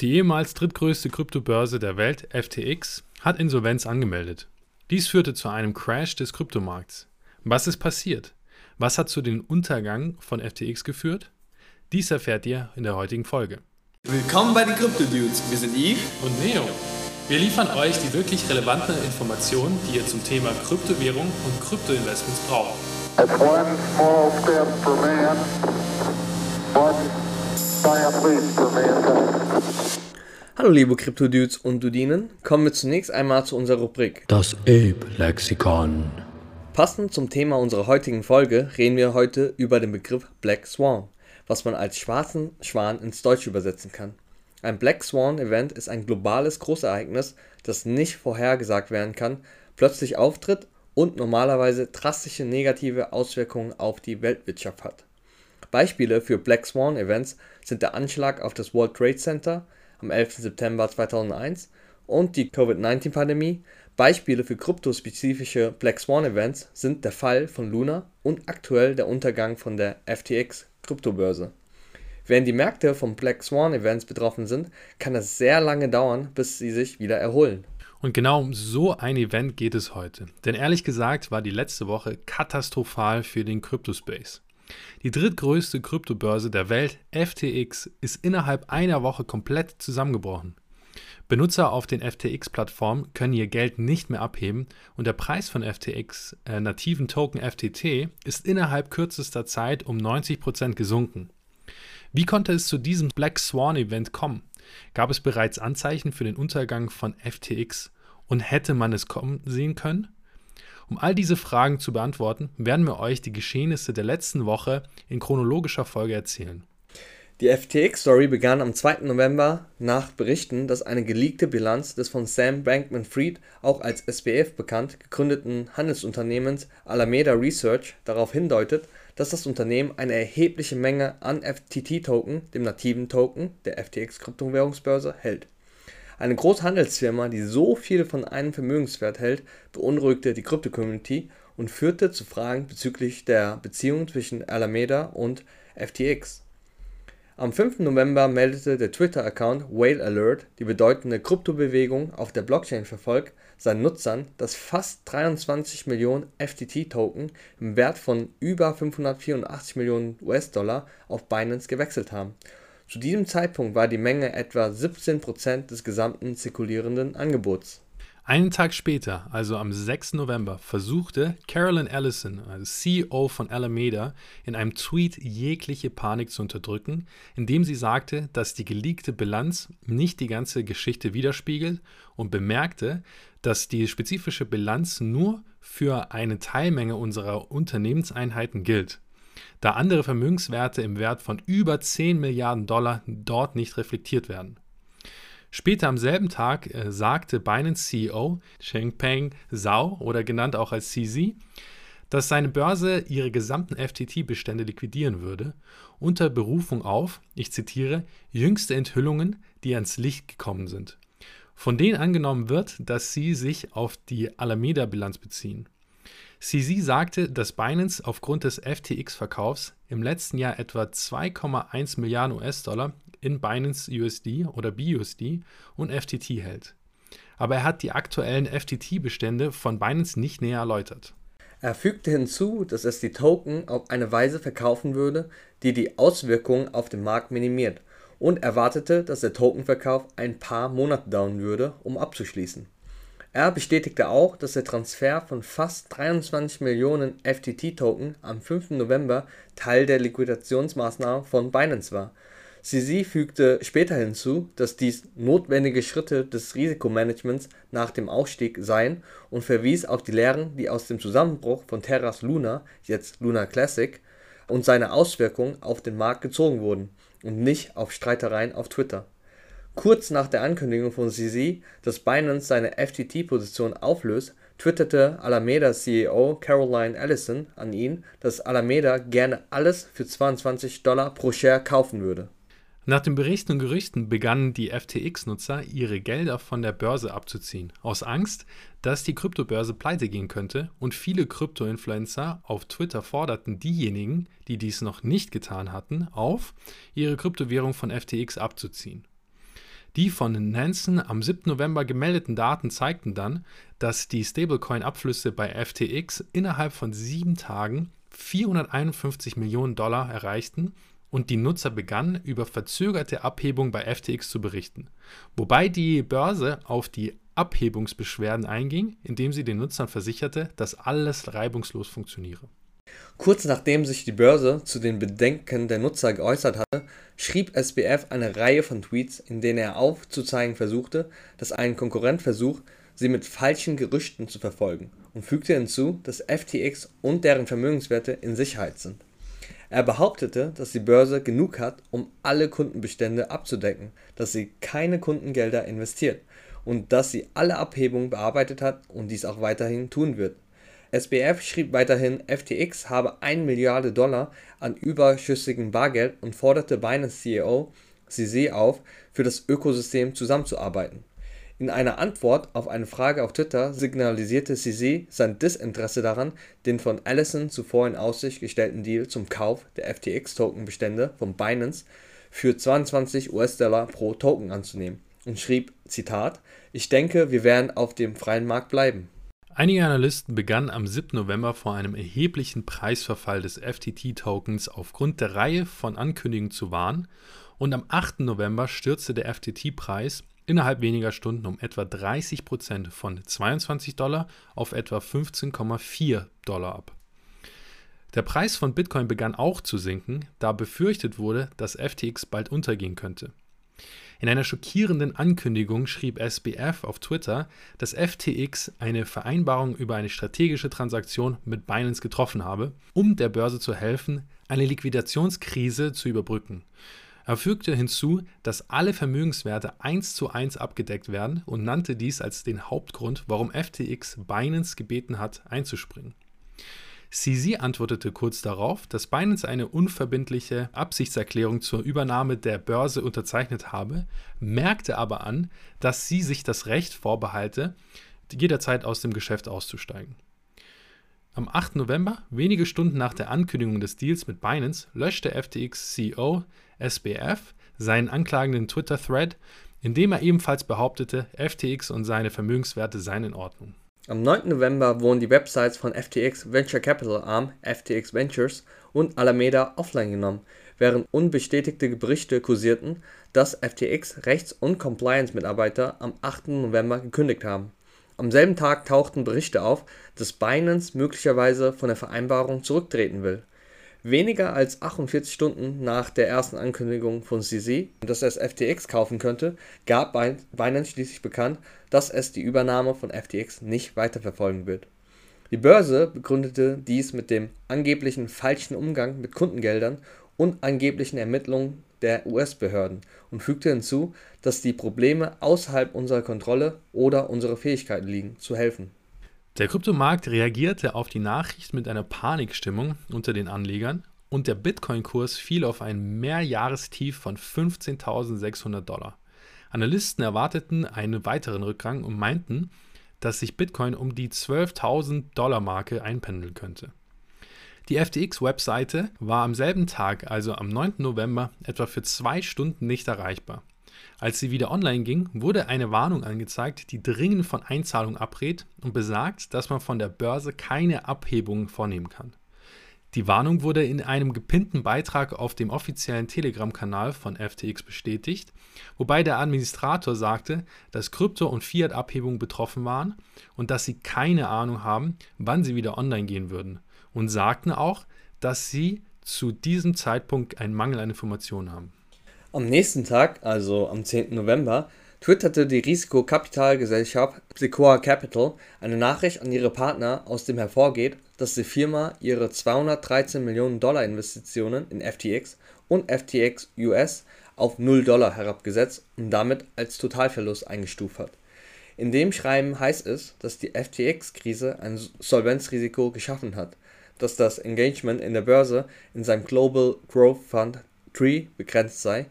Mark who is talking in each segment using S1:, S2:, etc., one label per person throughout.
S1: Die ehemals drittgrößte Kryptobörse der Welt, FTX, hat Insolvenz angemeldet. Dies führte zu einem Crash des Kryptomarkts. Was ist passiert? Was hat zu dem Untergang von FTX geführt? Dies erfährt ihr in der heutigen Folge.
S2: Willkommen bei den Crypto Dudes. Wir sind Yves
S1: und Neo. Wir liefern euch die wirklich relevanten Informationen, die ihr zum Thema Kryptowährung und Kryptoinvestments braucht. It's one small step for man,
S3: one giant leap for mankind. Hallo liebe Krypto-Dudes und Dudinen, kommen wir zunächst einmal zu unserer Rubrik
S1: Das Ape-Lexikon.
S3: Passend zum Thema unserer heutigen Folge reden wir heute über den Begriff Black Swan, was man als schwarzen Schwan ins Deutsche übersetzen kann. Ein Black Swan Event ist ein globales Großereignis, das nicht vorhergesagt werden kann, plötzlich auftritt und normalerweise drastische negative Auswirkungen auf die Weltwirtschaft hat. Beispiele für Black Swan Events sind der Anschlag auf das World Trade Center, am 11. September 2001 und die Covid-19-Pandemie. Beispiele für kryptospezifische Black Swan Events sind der Fall von Luna und aktuell der Untergang von der FTX Kryptobörse. Während die Märkte von Black Swan Events betroffen sind, kann es sehr lange dauern, bis sie sich wieder erholen.
S1: Und genau um so ein Event geht es heute. Denn ehrlich gesagt war die letzte Woche katastrophal für den Kryptospace. Die drittgrößte Kryptobörse der Welt, FTX, ist innerhalb einer Woche komplett zusammengebrochen. Benutzer auf den FTX-Plattformen können ihr Geld nicht mehr abheben und der Preis von FTX äh, nativen Token FTT ist innerhalb kürzester Zeit um 90% gesunken. Wie konnte es zu diesem Black Swan Event kommen? Gab es bereits Anzeichen für den Untergang von FTX und hätte man es kommen sehen können? Um all diese Fragen zu beantworten, werden wir euch die Geschehnisse der letzten Woche in chronologischer Folge erzählen.
S3: Die FTX-Story begann am 2. November nach Berichten, dass eine geleakte Bilanz des von Sam Bankman-Fried, auch als SBF bekannt, gegründeten Handelsunternehmens Alameda Research darauf hindeutet, dass das Unternehmen eine erhebliche Menge an FTT-Token, dem nativen Token der FTX-Kryptowährungsbörse, hält eine große Handelsfirma, die so viel von einem Vermögenswert hält, beunruhigte die Krypto-Community und führte zu Fragen bezüglich der Beziehung zwischen Alameda und FTX. Am 5. November meldete der Twitter-Account Whale Alert, die bedeutende Kryptobewegung auf der Blockchain verfolgt, seinen Nutzern, dass fast 23 Millionen FTT-Token im Wert von über 584 Millionen US-Dollar auf Binance gewechselt haben zu diesem Zeitpunkt war die Menge etwa 17% des gesamten zirkulierenden Angebots.
S1: Einen Tag später, also am 6. November, versuchte Carolyn Ellison, also CEO von Alameda, in einem Tweet jegliche Panik zu unterdrücken, indem sie sagte, dass die geleakte Bilanz nicht die ganze Geschichte widerspiegelt und bemerkte, dass die spezifische Bilanz nur für eine Teilmenge unserer Unternehmenseinheiten gilt da andere Vermögenswerte im Wert von über 10 Milliarden Dollar dort nicht reflektiert werden. Später am selben Tag äh, sagte Binance CEO Changpeng Zhao oder genannt auch als CZ, dass seine Börse ihre gesamten FTT-Bestände liquidieren würde, unter Berufung auf, ich zitiere, jüngste Enthüllungen, die ans Licht gekommen sind, von denen angenommen wird, dass sie sich auf die Alameda-Bilanz beziehen. CZ sagte, dass Binance aufgrund des FTX-Verkaufs im letzten Jahr etwa 2,1 Milliarden US-Dollar in Binance USD oder BUSD und FTT hält. Aber er hat die aktuellen FTT-Bestände von Binance nicht näher erläutert.
S3: Er fügte hinzu, dass es die Token auf eine Weise verkaufen würde, die die Auswirkungen auf den Markt minimiert und erwartete, dass der Tokenverkauf ein paar Monate dauern würde, um abzuschließen. Er bestätigte auch, dass der Transfer von fast 23 Millionen FTT-Token am 5. November Teil der Liquidationsmaßnahmen von Binance war. CZ fügte später hinzu, dass dies notwendige Schritte des Risikomanagements nach dem Ausstieg seien und verwies auf die Lehren, die aus dem Zusammenbruch von Terras Luna (jetzt Luna Classic) und seine Auswirkungen auf den Markt gezogen wurden, und nicht auf Streitereien auf Twitter Kurz nach der Ankündigung von CZ, dass Binance seine FTT-Position auflöst, twitterte Alameda-CEO Caroline Ellison an ihn, dass Alameda gerne alles für 22 Dollar pro Share kaufen würde.
S1: Nach den Berichten und Gerüchten begannen die FTX-Nutzer, ihre Gelder von der Börse abzuziehen, aus Angst, dass die Kryptobörse pleite gehen könnte und viele Krypto-Influencer auf Twitter forderten diejenigen, die dies noch nicht getan hatten, auf, ihre Kryptowährung von FTX abzuziehen. Die von Nansen am 7. November gemeldeten Daten zeigten dann, dass die Stablecoin-Abflüsse bei FTX innerhalb von sieben Tagen 451 Millionen Dollar erreichten und die Nutzer begannen, über verzögerte Abhebung bei FTX zu berichten. Wobei die Börse auf die Abhebungsbeschwerden einging, indem sie den Nutzern versicherte, dass alles reibungslos funktioniere.
S3: Kurz nachdem sich die Börse zu den Bedenken der Nutzer geäußert hatte, schrieb SBF eine Reihe von Tweets, in denen er aufzuzeigen versuchte, dass ein Konkurrent versucht, sie mit falschen Gerüchten zu verfolgen und fügte hinzu, dass FTX und deren Vermögenswerte in Sicherheit sind. Er behauptete, dass die Börse genug hat, um alle Kundenbestände abzudecken, dass sie keine Kundengelder investiert und dass sie alle Abhebungen bearbeitet hat und dies auch weiterhin tun wird. SBF schrieb weiterhin, FTX habe 1 Milliarde Dollar an überschüssigem Bargeld und forderte Binance CEO CZ auf, für das Ökosystem zusammenzuarbeiten. In einer Antwort auf eine Frage auf Twitter signalisierte CZ sein Disinteresse daran, den von Allison zuvor in Aussicht gestellten Deal zum Kauf der FTX-Token-Bestände von Binance für 22 US-Dollar pro Token anzunehmen und schrieb, Zitat, ich denke, wir werden auf dem freien Markt bleiben.
S1: Einige Analysten begannen am 7. November vor einem erheblichen Preisverfall des FTT-Tokens aufgrund der Reihe von Ankündigungen zu warnen und am 8. November stürzte der FTT-Preis innerhalb weniger Stunden um etwa 30 Prozent von 22 Dollar auf etwa 15,4 Dollar ab. Der Preis von Bitcoin begann auch zu sinken, da befürchtet wurde, dass FTX bald untergehen könnte. In einer schockierenden Ankündigung schrieb SBF auf Twitter, dass FTX eine Vereinbarung über eine strategische Transaktion mit Binance getroffen habe, um der Börse zu helfen, eine Liquidationskrise zu überbrücken. Er fügte hinzu, dass alle Vermögenswerte eins zu eins abgedeckt werden und nannte dies als den Hauptgrund, warum FTX Binance gebeten hat, einzuspringen. CZ antwortete kurz darauf, dass Binance eine unverbindliche Absichtserklärung zur Übernahme der Börse unterzeichnet habe, merkte aber an, dass sie sich das Recht vorbehalte, jederzeit aus dem Geschäft auszusteigen. Am 8. November, wenige Stunden nach der Ankündigung des Deals mit Binance, löschte FTX-CEO SBF seinen anklagenden Twitter-Thread, in dem er ebenfalls behauptete, FTX und seine Vermögenswerte seien in Ordnung.
S3: Am 9. November wurden die Websites von FTX Venture Capital Arm FTX Ventures und Alameda offline genommen, während unbestätigte Berichte kursierten, dass FTX Rechts- und Compliance-Mitarbeiter am 8. November gekündigt haben. Am selben Tag tauchten Berichte auf, dass Binance möglicherweise von der Vereinbarung zurücktreten will Weniger als 48 Stunden nach der ersten Ankündigung von CZ, dass es FTX kaufen könnte, gab Binance schließlich bekannt, dass es die Übernahme von FTX nicht weiterverfolgen wird. Die Börse begründete dies mit dem angeblichen falschen Umgang mit Kundengeldern und angeblichen Ermittlungen der US-Behörden und fügte hinzu, dass die Probleme außerhalb unserer Kontrolle oder unserer Fähigkeiten liegen, zu helfen.
S1: Der Kryptomarkt reagierte auf die Nachricht mit einer Panikstimmung unter den Anlegern und der Bitcoin-Kurs fiel auf ein Mehrjahrestief von 15.600 Dollar. Analysten erwarteten einen weiteren Rückgang und meinten, dass sich Bitcoin um die 12.000 Dollar Marke einpendeln könnte. Die FTX-Webseite war am selben Tag, also am 9. November, etwa für zwei Stunden nicht erreichbar. Als sie wieder online ging, wurde eine Warnung angezeigt, die dringend von Einzahlung abrät und besagt, dass man von der Börse keine Abhebungen vornehmen kann. Die Warnung wurde in einem gepinnten Beitrag auf dem offiziellen Telegram-Kanal von FTX bestätigt, wobei der Administrator sagte, dass Krypto- und Fiat-Abhebungen betroffen waren und dass sie keine Ahnung haben, wann sie wieder online gehen würden und sagten auch, dass sie zu diesem Zeitpunkt einen Mangel an Informationen haben.
S3: Am nächsten Tag, also am 10. November, twitterte die Risikokapitalgesellschaft Sequoia Capital eine Nachricht an ihre Partner, aus dem hervorgeht, dass die Firma ihre 213 Millionen Dollar Investitionen in FTX und FTX US auf 0 Dollar herabgesetzt und damit als Totalverlust eingestuft hat. In dem Schreiben heißt es, dass die FTX-Krise ein Solvenzrisiko geschaffen hat, dass das Engagement in der Börse in seinem Global Growth Fund Tree begrenzt sei,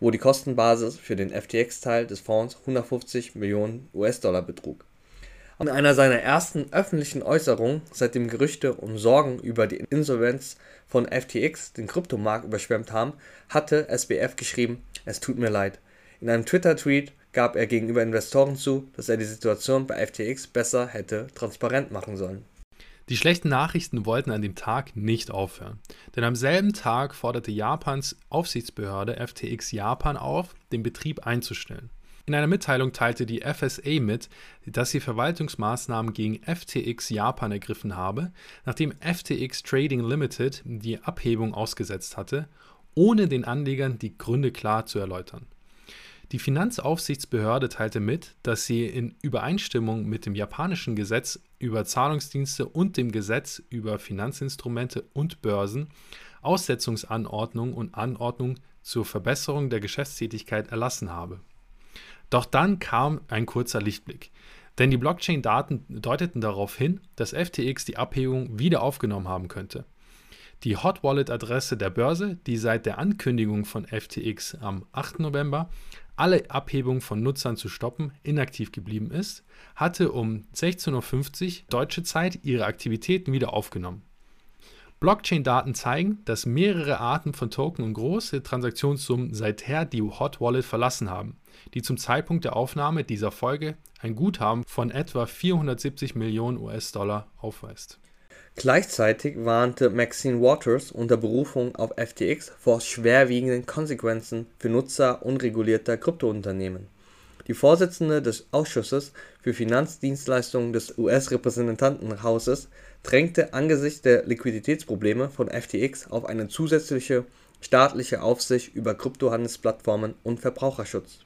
S3: wo die Kostenbasis für den FTX-Teil des Fonds 150 Millionen US-Dollar betrug. In einer seiner ersten öffentlichen Äußerungen, seitdem Gerüchte um Sorgen über die Insolvenz von FTX den Kryptomarkt überschwemmt haben, hatte SBF geschrieben: Es tut mir leid. In einem Twitter-Tweet gab er gegenüber Investoren zu, dass er die Situation bei FTX besser hätte transparent machen sollen.
S1: Die schlechten Nachrichten wollten an dem Tag nicht aufhören, denn am selben Tag forderte Japans Aufsichtsbehörde FTX Japan auf, den Betrieb einzustellen. In einer Mitteilung teilte die FSA mit, dass sie Verwaltungsmaßnahmen gegen FTX Japan ergriffen habe, nachdem FTX Trading Limited die Abhebung ausgesetzt hatte, ohne den Anlegern die Gründe klar zu erläutern. Die Finanzaufsichtsbehörde teilte mit, dass sie in Übereinstimmung mit dem japanischen Gesetz über Zahlungsdienste und dem Gesetz über Finanzinstrumente und Börsen Aussetzungsanordnungen und Anordnungen zur Verbesserung der Geschäftstätigkeit erlassen habe. Doch dann kam ein kurzer Lichtblick. Denn die Blockchain-Daten deuteten darauf hin, dass FTX die Abhebung wieder aufgenommen haben könnte. Die Hot Wallet-Adresse der Börse, die seit der Ankündigung von FTX am 8. November alle Abhebungen von Nutzern zu stoppen, inaktiv geblieben ist, hatte um 16.50 Uhr deutsche Zeit ihre Aktivitäten wieder aufgenommen. Blockchain-Daten zeigen, dass mehrere Arten von Token und große Transaktionssummen seither die Hot Wallet verlassen haben, die zum Zeitpunkt der Aufnahme dieser Folge ein Guthaben von etwa 470 Millionen US-Dollar aufweist.
S3: Gleichzeitig warnte Maxine Waters unter Berufung auf FTX vor schwerwiegenden Konsequenzen für Nutzer unregulierter Kryptounternehmen. Die Vorsitzende des Ausschusses für Finanzdienstleistungen des US-Repräsentantenhauses drängte angesichts der Liquiditätsprobleme von FTX auf eine zusätzliche staatliche Aufsicht über Kryptohandelsplattformen und Verbraucherschutz.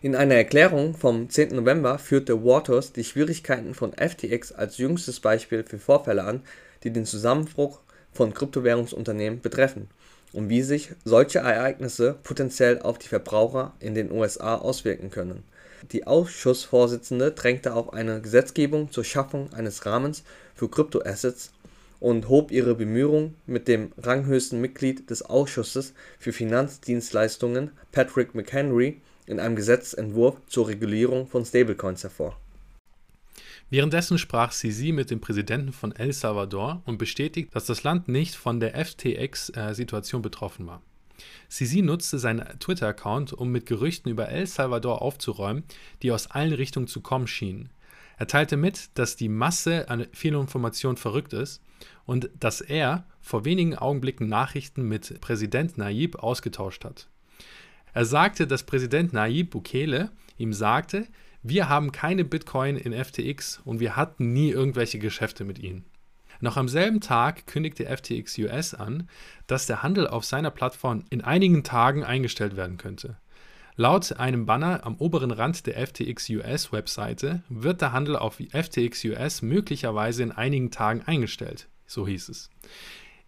S3: In einer Erklärung vom 10. November führte Waters die Schwierigkeiten von FTX als jüngstes Beispiel für Vorfälle an, die den Zusammenbruch von Kryptowährungsunternehmen betreffen und wie sich solche Ereignisse potenziell auf die Verbraucher in den USA auswirken können. Die Ausschussvorsitzende drängte auf eine Gesetzgebung zur Schaffung eines Rahmens für Kryptoassets und hob ihre Bemühungen mit dem ranghöchsten Mitglied des Ausschusses für Finanzdienstleistungen, Patrick McHenry, in einem Gesetzentwurf zur Regulierung von Stablecoins hervor.
S1: Währenddessen sprach Sisi mit dem Präsidenten von El Salvador und bestätigt, dass das Land nicht von der FTX-Situation betroffen war. Sisi nutzte seinen Twitter-Account, um mit Gerüchten über El Salvador aufzuräumen, die aus allen Richtungen zu kommen schienen. Er teilte mit, dass die Masse an Fehlinformationen verrückt ist und dass er vor wenigen Augenblicken Nachrichten mit Präsident Nayib ausgetauscht hat. Er sagte, dass Präsident Nayib Bukele ihm sagte, wir haben keine Bitcoin in FTX und wir hatten nie irgendwelche Geschäfte mit ihnen. Noch am selben Tag kündigte FTX US an, dass der Handel auf seiner Plattform in einigen Tagen eingestellt werden könnte. Laut einem Banner am oberen Rand der FTX US Webseite wird der Handel auf FTX US möglicherweise in einigen Tagen eingestellt, so hieß es.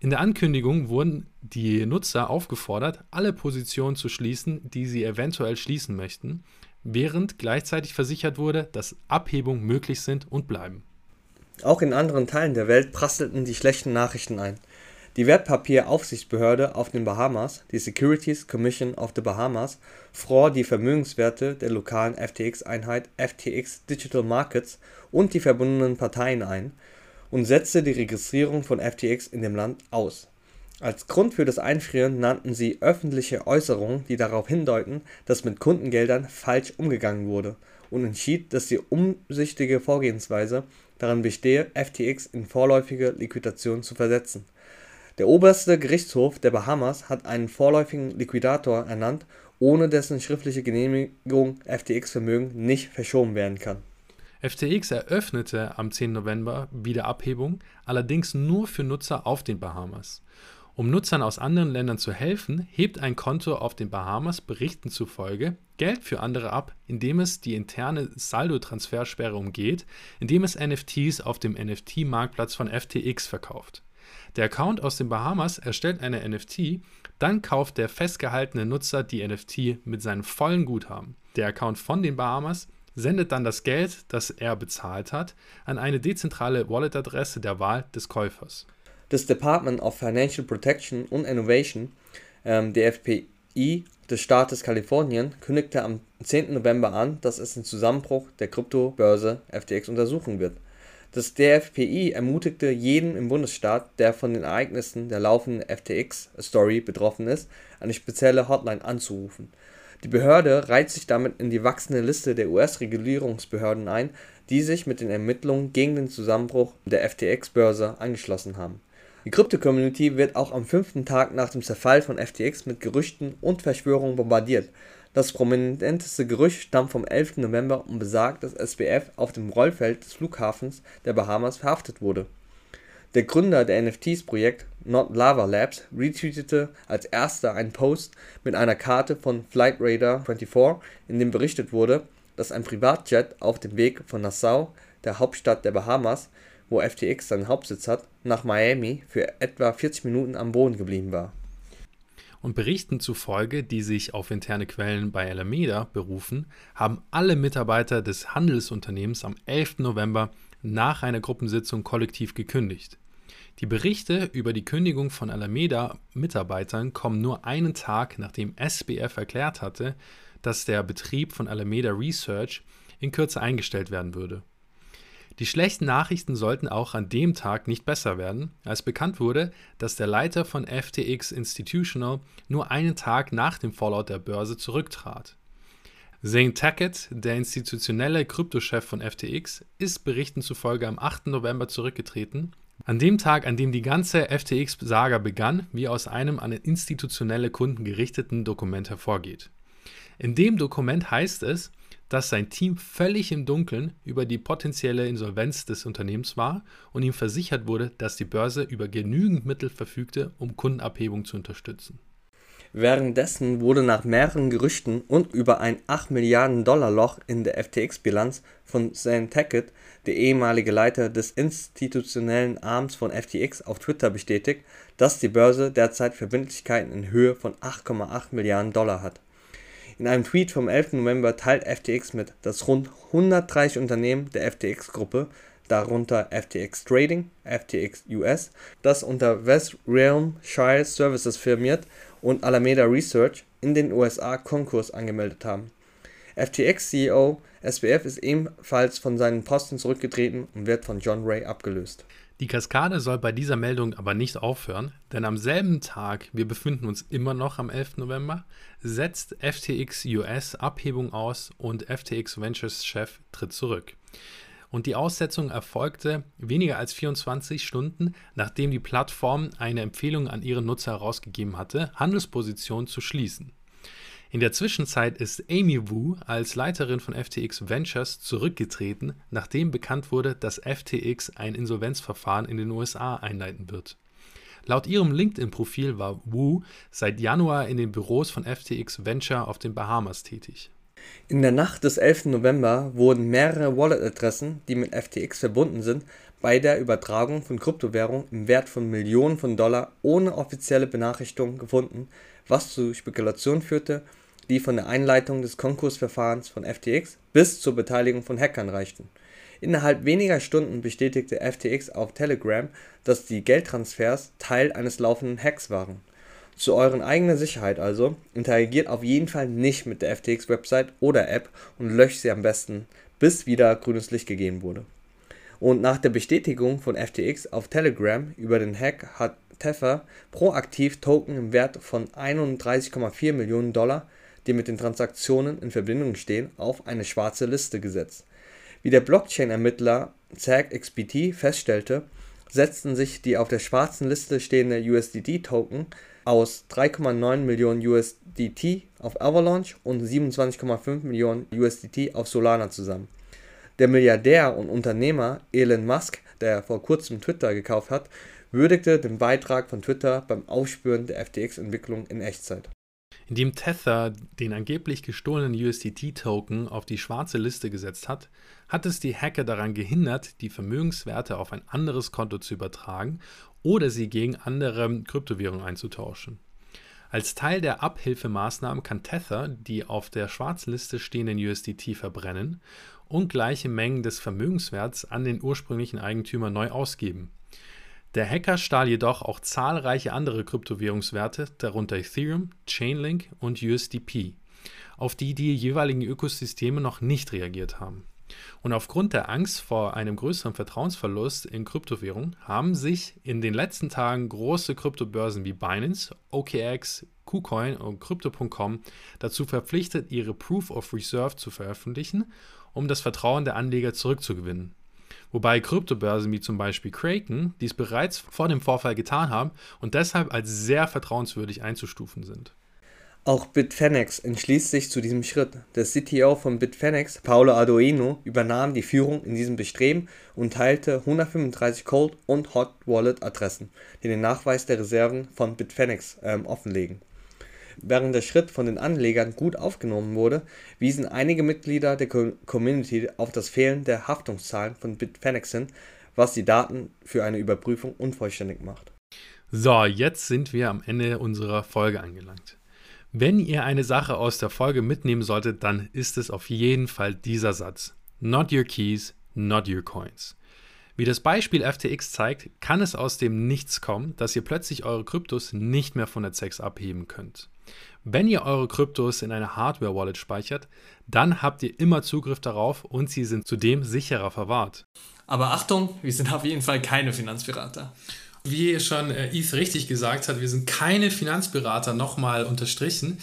S1: In der Ankündigung wurden die Nutzer aufgefordert, alle Positionen zu schließen, die sie eventuell schließen möchten, während gleichzeitig versichert wurde, dass Abhebungen möglich sind und bleiben.
S3: Auch in anderen Teilen der Welt prasselten die schlechten Nachrichten ein. Die Wertpapieraufsichtsbehörde auf den Bahamas, die Securities Commission of the Bahamas, fror die Vermögenswerte der lokalen FTX-Einheit FTX Digital Markets und die verbundenen Parteien ein und setzte die Registrierung von FTX in dem Land aus. Als Grund für das Einfrieren nannten sie öffentliche Äußerungen, die darauf hindeuten, dass mit Kundengeldern falsch umgegangen wurde, und entschied, dass die umsichtige Vorgehensweise daran bestehe, FTX in vorläufige Liquidation zu versetzen. Der oberste Gerichtshof der Bahamas hat einen vorläufigen Liquidator ernannt, ohne dessen schriftliche Genehmigung FTX-Vermögen nicht verschoben werden kann.
S1: FTX eröffnete am 10. November wieder Abhebung, allerdings nur für Nutzer auf den Bahamas. Um Nutzern aus anderen Ländern zu helfen, hebt ein Konto auf den Bahamas Berichten zufolge Geld für andere ab, indem es die interne Saldo-Transfersperre umgeht, indem es NFTs auf dem NFT-Marktplatz von FTX verkauft. Der Account aus den Bahamas erstellt eine NFT, dann kauft der festgehaltene Nutzer die NFT mit seinem vollen Guthaben. Der Account von den Bahamas sendet dann das Geld, das er bezahlt hat, an eine dezentrale Wallet-Adresse der Wahl des Käufers
S3: das Department of Financial Protection and Innovation, ähm, DFPI des Staates Kalifornien, kündigte am 10. November an, dass es den Zusammenbruch der Kryptobörse FTX untersuchen wird. Das DFPI ermutigte jeden im Bundesstaat, der von den Ereignissen der laufenden FTX-Story betroffen ist, eine spezielle Hotline anzurufen. Die Behörde reiht sich damit in die wachsende Liste der US-Regulierungsbehörden ein, die sich mit den Ermittlungen gegen den Zusammenbruch der FTX-Börse angeschlossen haben. Die Krypto-Community wird auch am fünften Tag nach dem Zerfall von FTX mit Gerüchten und Verschwörungen bombardiert. Das prominenteste Gerücht stammt vom 11. November und besagt, dass SBF auf dem Rollfeld des Flughafens der Bahamas verhaftet wurde. Der Gründer der NFTs-Projekt Not Lava Labs retweetete als erster einen Post mit einer Karte von Flightradar 24, in dem berichtet wurde, dass ein Privatjet auf dem Weg von Nassau, der Hauptstadt der Bahamas, wo FTX seinen Hauptsitz hat, nach Miami für etwa 40 Minuten am Boden geblieben war.
S1: Und Berichten zufolge, die sich auf interne Quellen bei Alameda berufen, haben alle Mitarbeiter des Handelsunternehmens am 11. November nach einer Gruppensitzung kollektiv gekündigt. Die Berichte über die Kündigung von Alameda-Mitarbeitern kommen nur einen Tag, nachdem SBF erklärt hatte, dass der Betrieb von Alameda Research in Kürze eingestellt werden würde. Die schlechten Nachrichten sollten auch an dem Tag nicht besser werden, als bekannt wurde, dass der Leiter von FTX Institutional nur einen Tag nach dem Fallout der Börse zurücktrat. Zane Tackett, der institutionelle Kryptochef von FTX, ist Berichten zufolge am 8. November zurückgetreten an dem Tag, an dem die ganze FTX-Saga begann, wie aus einem an institutionelle Kunden gerichteten Dokument hervorgeht. In dem Dokument heißt es, dass sein Team völlig im Dunkeln über die potenzielle Insolvenz des Unternehmens war und ihm versichert wurde, dass die Börse über genügend Mittel verfügte, um Kundenabhebung zu unterstützen.
S3: Währenddessen wurde nach mehreren Gerüchten und über ein 8 Milliarden Dollar Loch in der FTX-Bilanz von Sam Tackett, der ehemalige Leiter des institutionellen Arms von FTX, auf Twitter bestätigt, dass die Börse derzeit Verbindlichkeiten in Höhe von 8,8 Milliarden Dollar hat. In einem Tweet vom 11. November teilt FTX mit, dass rund 130 Unternehmen der FTX-Gruppe darunter FTX Trading, FTX US, das unter West Realm Shire Services firmiert, und Alameda Research in den USA Konkurs angemeldet haben. FTX-CEO SBF ist ebenfalls von seinen Posten zurückgetreten und wird von John Ray abgelöst.
S1: Die Kaskade soll bei dieser Meldung aber nicht aufhören, denn am selben Tag, wir befinden uns immer noch am 11. November, setzt FTX US Abhebung aus und FTX Ventures Chef tritt zurück und die Aussetzung erfolgte weniger als 24 Stunden, nachdem die Plattform eine Empfehlung an ihre Nutzer herausgegeben hatte, Handelspositionen zu schließen. In der Zwischenzeit ist Amy Wu als Leiterin von FTX Ventures zurückgetreten, nachdem bekannt wurde, dass FTX ein Insolvenzverfahren in den USA einleiten wird. Laut ihrem LinkedIn-Profil war Wu seit Januar in den Büros von FTX Venture auf den Bahamas tätig.
S3: In der Nacht des 11. November wurden mehrere Wallet-Adressen, die mit FTX verbunden sind, bei der Übertragung von Kryptowährungen im Wert von Millionen von Dollar ohne offizielle Benachrichtigung gefunden, was zu Spekulationen führte, die von der Einleitung des Konkursverfahrens von FTX bis zur Beteiligung von Hackern reichten. Innerhalb weniger Stunden bestätigte FTX auf Telegram, dass die Geldtransfers Teil eines laufenden Hacks waren zu euren eigenen Sicherheit also, interagiert auf jeden Fall nicht mit der FTX-Website oder App und löscht sie am besten, bis wieder grünes Licht gegeben wurde. Und nach der Bestätigung von FTX auf Telegram über den Hack hat Tether proaktiv Token im Wert von 31,4 Millionen Dollar, die mit den Transaktionen in Verbindung stehen, auf eine schwarze Liste gesetzt. Wie der Blockchain-Ermittler ZagXBT feststellte, setzten sich die auf der schwarzen Liste stehende USDT-Token aus 3,9 Millionen USDT auf Avalanche und 27,5 Millionen USDT auf Solana zusammen. Der Milliardär und Unternehmer Elon Musk, der vor kurzem Twitter gekauft hat, würdigte den Beitrag von Twitter beim Aufspüren der FTX-Entwicklung in Echtzeit.
S1: Indem Tether den angeblich gestohlenen USDT-Token auf die schwarze Liste gesetzt hat, hat es die Hacker daran gehindert, die Vermögenswerte auf ein anderes Konto zu übertragen oder sie gegen andere Kryptowährungen einzutauschen. Als Teil der Abhilfemaßnahmen kann Tether die auf der Schwarzliste stehenden USDT verbrennen und gleiche Mengen des Vermögenswerts an den ursprünglichen Eigentümer neu ausgeben. Der Hacker stahl jedoch auch zahlreiche andere Kryptowährungswerte, darunter Ethereum, Chainlink und USDP, auf die die jeweiligen Ökosysteme noch nicht reagiert haben. Und aufgrund der Angst vor einem größeren Vertrauensverlust in Kryptowährungen haben sich in den letzten Tagen große Kryptobörsen wie Binance, OKX, KuCoin und Crypto.com dazu verpflichtet, ihre Proof of Reserve zu veröffentlichen, um das Vertrauen der Anleger zurückzugewinnen. Wobei Kryptobörsen wie zum Beispiel Kraken dies bereits vor dem Vorfall getan haben und deshalb als sehr vertrauenswürdig einzustufen sind.
S3: Auch Bitfinex entschließt sich zu diesem Schritt. Der CTO von Bitfinex, Paolo Arduino, übernahm die Führung in diesem Bestreben und teilte 135 Cold- und Hot Wallet-Adressen, die den Nachweis der Reserven von Bitfinex ähm, offenlegen. Während der Schritt von den Anlegern gut aufgenommen wurde, wiesen einige Mitglieder der Community auf das Fehlen der Haftungszahlen von Bitfinex hin, was die Daten für eine Überprüfung unvollständig macht.
S1: So, jetzt sind wir am Ende unserer Folge angelangt. Wenn ihr eine Sache aus der Folge mitnehmen solltet, dann ist es auf jeden Fall dieser Satz. Not your keys, not your coins. Wie das Beispiel FTX zeigt, kann es aus dem Nichts kommen, dass ihr plötzlich eure Kryptos nicht mehr von der ZEX abheben könnt. Wenn ihr eure Kryptos in einer Hardware-Wallet speichert, dann habt ihr immer Zugriff darauf und sie sind zudem sicherer verwahrt.
S2: Aber Achtung, wir sind auf jeden Fall keine Finanzberater.
S1: Wie schon äh, Eve richtig gesagt hat, wir sind keine Finanzberater, nochmal unterstrichen.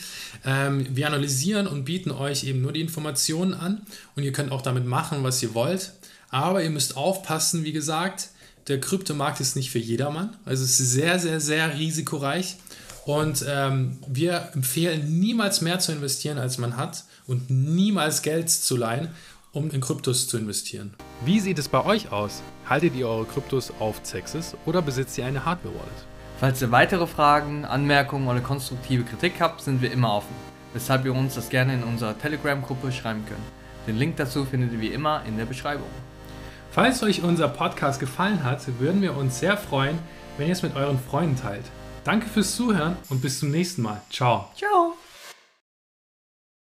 S1: Ähm, wir analysieren und bieten euch eben nur die Informationen an und ihr könnt auch damit machen, was ihr wollt. Aber ihr müsst aufpassen, wie gesagt, der Kryptomarkt ist nicht für jedermann. Also es ist sehr, sehr, sehr risikoreich. Und ähm, wir empfehlen niemals mehr zu investieren, als man hat und niemals Geld zu leihen um in Kryptos zu investieren. Wie sieht es bei euch aus? Haltet ihr eure Kryptos auf Zexis oder besitzt ihr eine Hardware-Wallet?
S3: Falls ihr weitere Fragen, Anmerkungen oder konstruktive Kritik habt, sind wir immer offen, weshalb ihr uns das gerne in unserer Telegram-Gruppe schreiben könnt. Den Link dazu findet ihr wie immer in der Beschreibung.
S1: Falls euch unser Podcast gefallen hat, würden wir uns sehr freuen, wenn ihr es mit euren Freunden teilt. Danke fürs Zuhören und bis zum nächsten Mal. Ciao.
S3: Ciao.